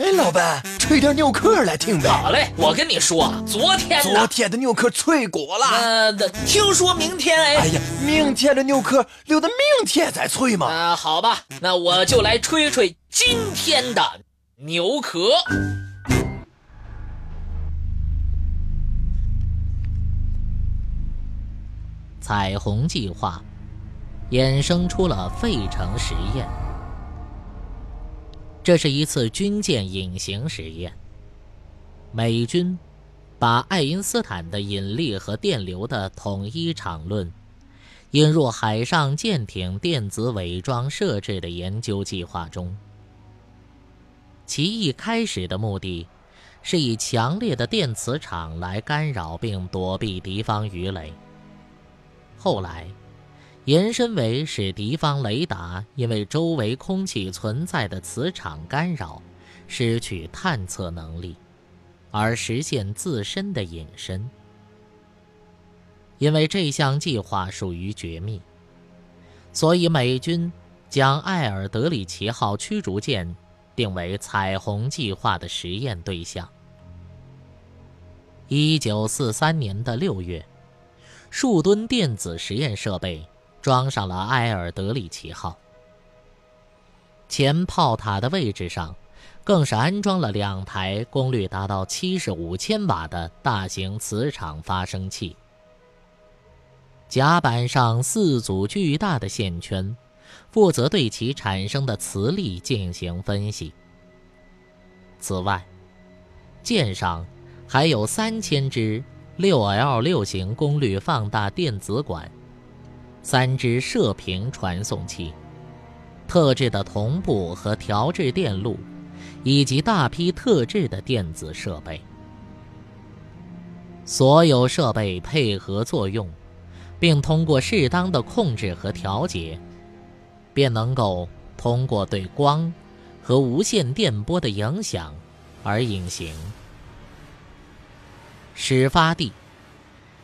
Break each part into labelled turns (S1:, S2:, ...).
S1: 哎，老板，吹点牛壳来听呗。
S2: 好嘞，我跟你说，昨天
S1: 昨天的牛壳脆骨了。
S2: 呃，听说明天哎。
S1: 哎呀，明天的牛壳留到明天再吹嘛。
S2: 啊，好吧，那我就来吹吹今天的牛壳。彩虹计划衍生出了费城实验。这是一次军舰隐形实验。美军把爱因斯坦的引力和电流的统一场论引入海上舰艇电子伪装设置的研究计划中。其一开始的目的是以强烈的电磁场来干扰并躲避敌方鱼雷。后来。延伸为使敌方雷达因为周围空气存在的磁场干扰，失去探测能力，而实现自身的隐身。因为这项计划属于绝密，所以美军将艾尔德里奇号驱逐舰定为彩虹计划的实验对象。一九四三年的六月，数吨电子实验设备。装上了埃尔德里奇号，前炮塔的位置上，更是安装了两台功率达到七十五千瓦的大型磁场发生器。甲板上四组巨大的线圈，负责对其产生的磁力进行分析。此外，舰上还有三千只六 L 六型功率放大电子管。三支射频传送器、特制的同步和调制电路，以及大批特制的电子设备。所有设备配合作用，并通过适当的控制和调节，便能够通过对光和无线电波的影响而隐形。始发地。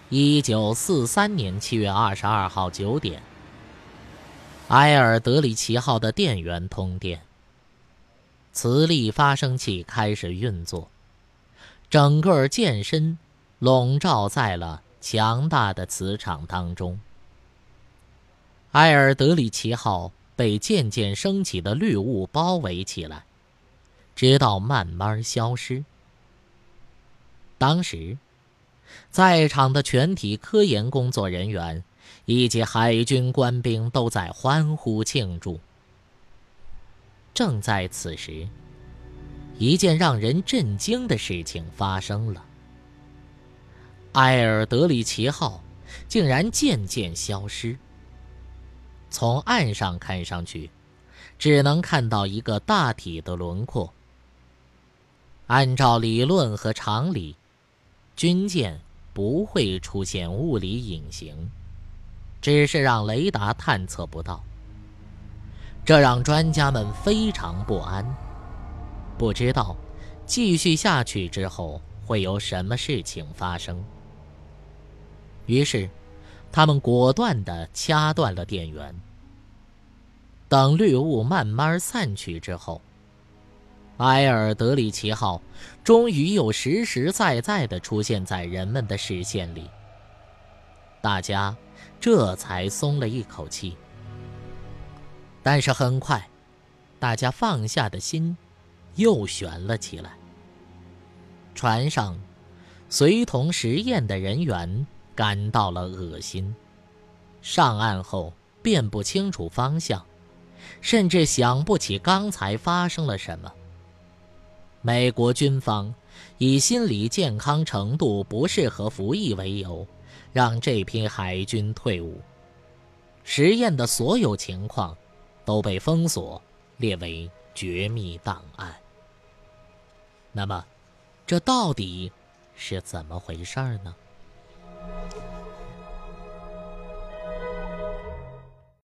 S2: 一九四三年七月二十二号九点，埃尔德里奇号的电源通电，磁力发生器开始运作，整个舰身笼罩在了强大的磁场当中。埃尔德里奇号被渐渐升起的绿雾包围起来，直到慢慢消失。当时。在场的全体科研工作人员以及海军官兵都在欢呼庆祝。正在此时，一件让人震惊的事情发生了：埃尔德里奇号竟然渐渐消失。从岸上看上去，只能看到一个大体的轮廓。按照理论和常理，军舰。不会出现物理隐形，只是让雷达探测不到。这让专家们非常不安，不知道继续下去之后会有什么事情发生。于是，他们果断地掐断了电源。等绿雾慢慢散去之后。埃尔德里奇号终于又实实在在地出现在人们的视线里，大家这才松了一口气。但是很快，大家放下的心又悬了起来。船上随同实验的人员感到了恶心，上岸后辨不清楚方向，甚至想不起刚才发生了什么。美国军方以心理健康程度不适合服役为由，让这批海军退伍。实验的所有情况都被封锁，列为绝密档案。那么，这到底是怎么回事呢？